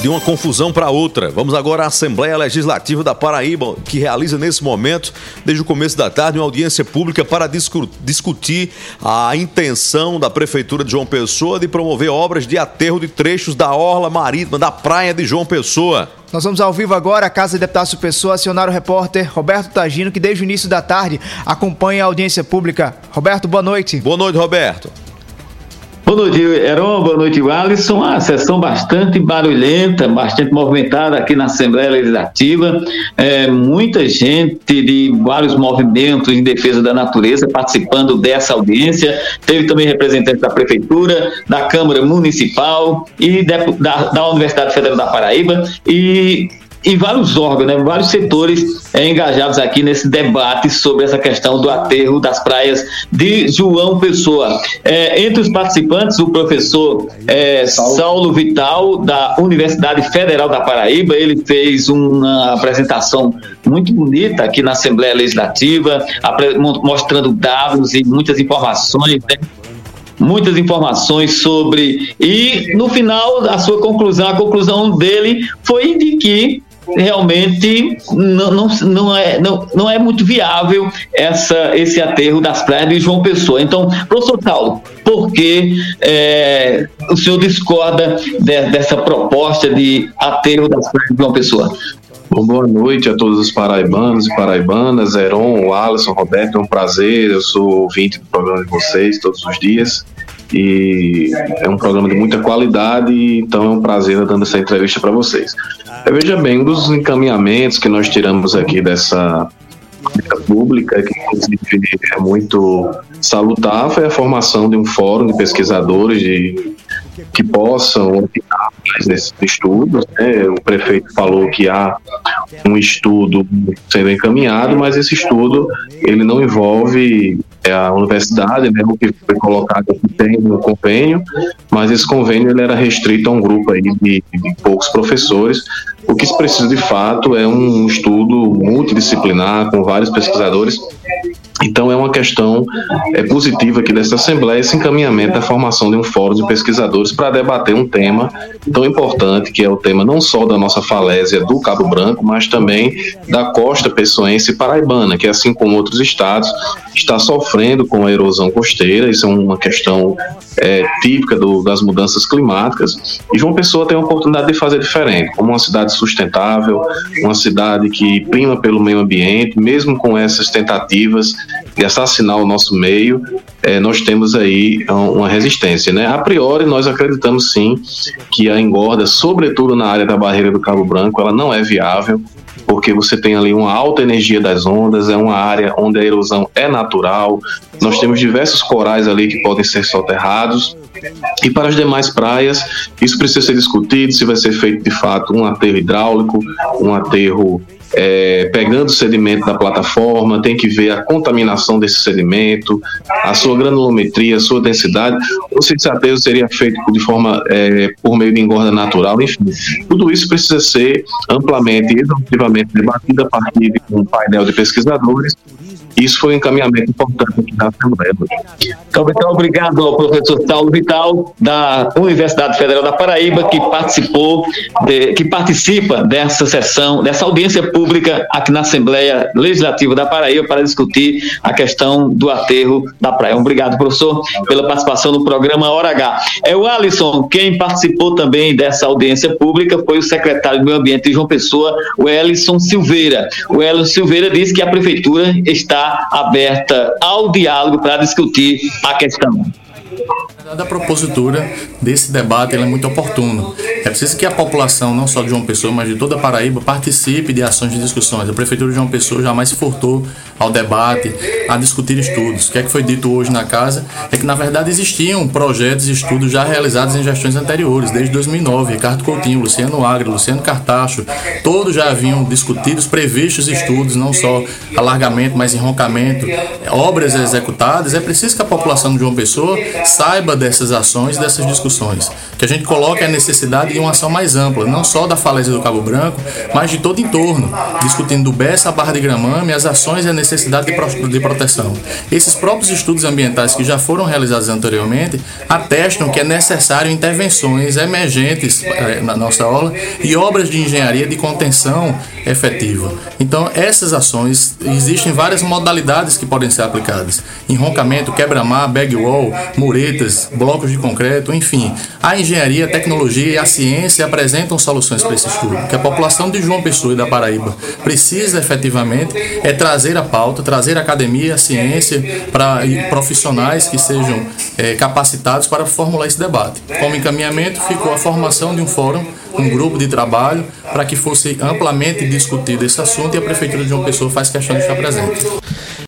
de uma confusão para outra. Vamos agora à Assembleia Legislativa da Paraíba, que realiza nesse momento, desde o começo da tarde, uma audiência pública para discu discutir a intenção da Prefeitura de João Pessoa de promover obras de aterro de trechos da orla marítima da praia de João Pessoa. Nós vamos ao vivo agora à Casa de Deputados Pessoa acionar o repórter Roberto Tagino, que desde o início da tarde acompanha a audiência pública. Roberto, boa noite. Boa noite, Roberto. Boa noite, Heron. Boa noite, Alisson. Uma sessão bastante barulhenta, bastante movimentada aqui na Assembleia Legislativa. É, muita gente de vários movimentos em defesa da natureza participando dessa audiência. Teve também representantes da Prefeitura, da Câmara Municipal e da, da Universidade Federal da Paraíba. E e vários órgãos, né, vários setores é, engajados aqui nesse debate sobre essa questão do aterro das praias de João Pessoa. É, entre os participantes, o professor é, Saulo Vital, da Universidade Federal da Paraíba, ele fez uma apresentação muito bonita aqui na Assembleia Legislativa, mostrando dados e muitas informações, né? muitas informações sobre. E no final, a sua conclusão, a conclusão dele foi de que realmente não, não, não, é, não, não é muito viável essa, esse aterro das praias de João Pessoa. Então, professor Paulo, por que é, o senhor discorda de, dessa proposta de aterro das praias de João Pessoa? Bom, boa noite a todos os paraibanos e paraibanas, Heron, Alisson, Roberto, é um prazer, eu sou ouvinte do programa de vocês todos os dias e é um programa de muita qualidade, então é um prazer dando essa entrevista para vocês. Veja bem, um dos encaminhamentos que nós tiramos aqui dessa pública, que inclusive é muito salutar, foi a formação de um fórum de pesquisadores de, que possam opinar mais nesses estudos. Né? O prefeito falou que há um estudo sendo encaminhado, mas esse estudo ele não envolve é, a universidade, né, o que foi colocado aqui tem no convênio, mas esse convênio ele era restrito a um grupo aí de, de poucos professores. O que se precisa de fato é um estudo multidisciplinar com vários pesquisadores então é uma questão é, positiva aqui dessa Assembleia esse encaminhamento da formação de um fórum de pesquisadores para debater um tema tão importante que é o tema não só da nossa falésia do Cabo Branco, mas também da costa pessoense paraibana, que assim como outros estados está sofrendo com a erosão costeira, isso é uma questão é, típica do, das mudanças climáticas, e João Pessoa tem a oportunidade de fazer diferente, como uma cidade sustentável, uma cidade que prima pelo meio ambiente, mesmo com essas tentativas de assassinar o nosso meio, é, nós temos aí uma resistência. Né? A priori, nós acreditamos sim que a engorda, sobretudo na área da barreira do Cabo Branco, ela não é viável, porque você tem ali uma alta energia das ondas, é uma área onde a erosão é natural. Nós temos diversos corais ali que podem ser soterrados. E para as demais praias, isso precisa ser discutido se vai ser feito de fato um aterro hidráulico, um aterro é, pegando o sedimento da plataforma, tem que ver a contaminação desse sedimento, a sua granulometria, a sua densidade, esse aterro seria feito de forma é, por meio de engorda natural, enfim. Tudo isso precisa ser amplamente e exaustivamente debatido a partir de um painel de pesquisadores isso foi um encaminhamento importante aqui da Assembleia. Então, então, obrigado ao professor Saulo Vital, da Universidade Federal da Paraíba, que participou, de, que participa dessa sessão, dessa audiência pública aqui na Assembleia Legislativa da Paraíba para discutir a questão do aterro da praia. Obrigado, professor, pela participação no programa Hora H. É o Alisson, quem participou também dessa audiência pública foi o secretário do Meio Ambiente de João Pessoa, o Ellison Silveira. O Ellison Silveira disse que a prefeitura está aberta ao diálogo para discutir a questão. A propositura desse debate é muito oportuno. É preciso que a população, não só de João Pessoa, mas de toda a Paraíba, participe de ações de discussões. A Prefeitura de João Pessoa jamais se furtou ao debate, a discutir estudos. O que é que foi dito hoje na casa é que, na verdade, existiam projetos e estudos já realizados em gestões anteriores, desde 2009. Ricardo Coutinho, Luciano Agra, Luciano Cartacho, todos já haviam discutido, previstos estudos, não só alargamento, mas enroncamento, obras executadas. É preciso que a população de João Pessoa saiba dessas ações, dessas discussões. Que a gente coloque a necessidade uma ação mais ampla, não só da falésia do Cabo Branco, mas de todo o entorno, discutindo do Bessa à Barra de Gramame, as ações e a necessidade de, pro, de proteção. Esses próprios estudos ambientais que já foram realizados anteriormente atestam que é necessário intervenções emergentes eh, na nossa aula e obras de engenharia de contenção efetiva. Então, essas ações, existem várias modalidades que podem ser aplicadas. Enroncamento, quebra-mar, bag wall, muretas, blocos de concreto, enfim. A engenharia, a tecnologia e a ciência apresentam soluções para esse estudo. que a população de João Pessoa e da Paraíba precisa efetivamente é trazer a pauta, trazer a academia, a ciência para profissionais que sejam é, capacitados para formular esse debate. Como encaminhamento ficou a formação de um fórum, um grupo de trabalho para que fosse amplamente discutido esse assunto e a Prefeitura de João Pessoa faz questão de estar presente.